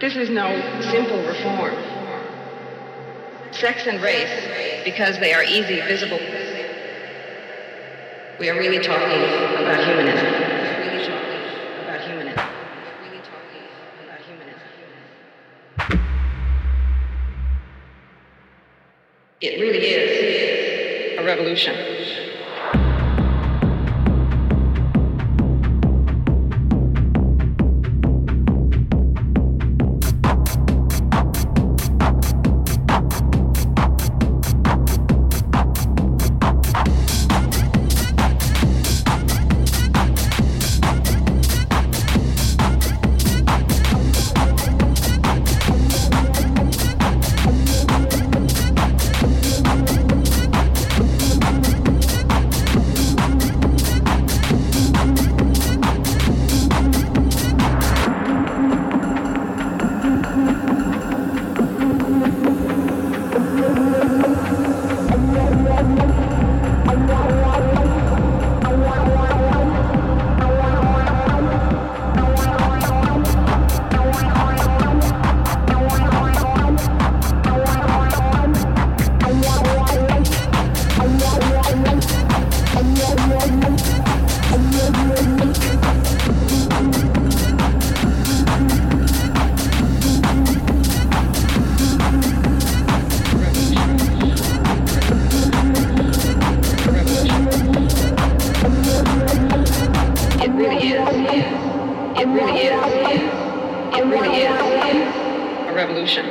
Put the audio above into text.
This is no simple reform. Sex and race, because they are easy, visible. We are really talking about humanism. It really is a revolution. It really is. It really is a revolution.